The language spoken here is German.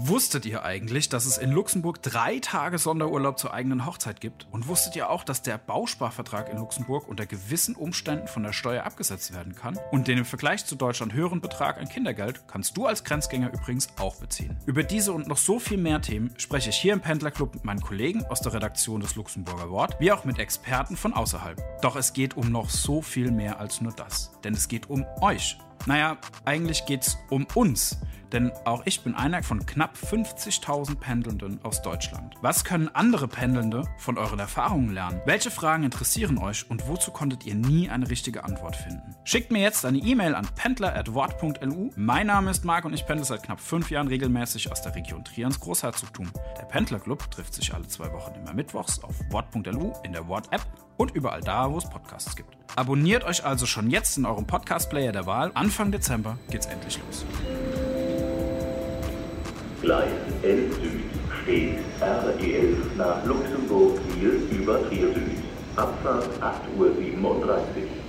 Wusstet ihr eigentlich, dass es in Luxemburg drei Tage Sonderurlaub zur eigenen Hochzeit gibt? Und wusstet ihr auch, dass der Bausparvertrag in Luxemburg unter gewissen Umständen von der Steuer abgesetzt werden kann? Und den im Vergleich zu Deutschland höheren Betrag an Kindergeld kannst du als Grenzgänger übrigens auch beziehen. Über diese und noch so viel mehr Themen spreche ich hier im Pendlerclub mit meinen Kollegen aus der Redaktion des Luxemburger Wort, wie auch mit Experten von außerhalb. Doch es geht um noch so viel mehr als nur das. Denn es geht um euch. Naja, eigentlich geht's um uns. Denn auch ich bin einer von knapp 50.000 Pendelnden aus Deutschland. Was können andere Pendelnde von euren Erfahrungen lernen? Welche Fragen interessieren euch und wozu konntet ihr nie eine richtige Antwort finden? Schickt mir jetzt eine E-Mail an pendler.wort.lu. Mein Name ist Marc und ich pendle seit knapp fünf Jahren regelmäßig aus der Region Trier ins Großherzogtum. Der Pendlerclub trifft sich alle zwei Wochen immer mittwochs auf wort.lu in der Wort-App und überall da, wo es Podcasts gibt. Abonniert euch also schon jetzt in eurem Podcast-Player der Wahl. Anfang Dezember geht's endlich los. Gleis 11 Süd steht RE11 nach Luxemburg Kiel über Trier Süd. Abfahrt 8.37 Uhr.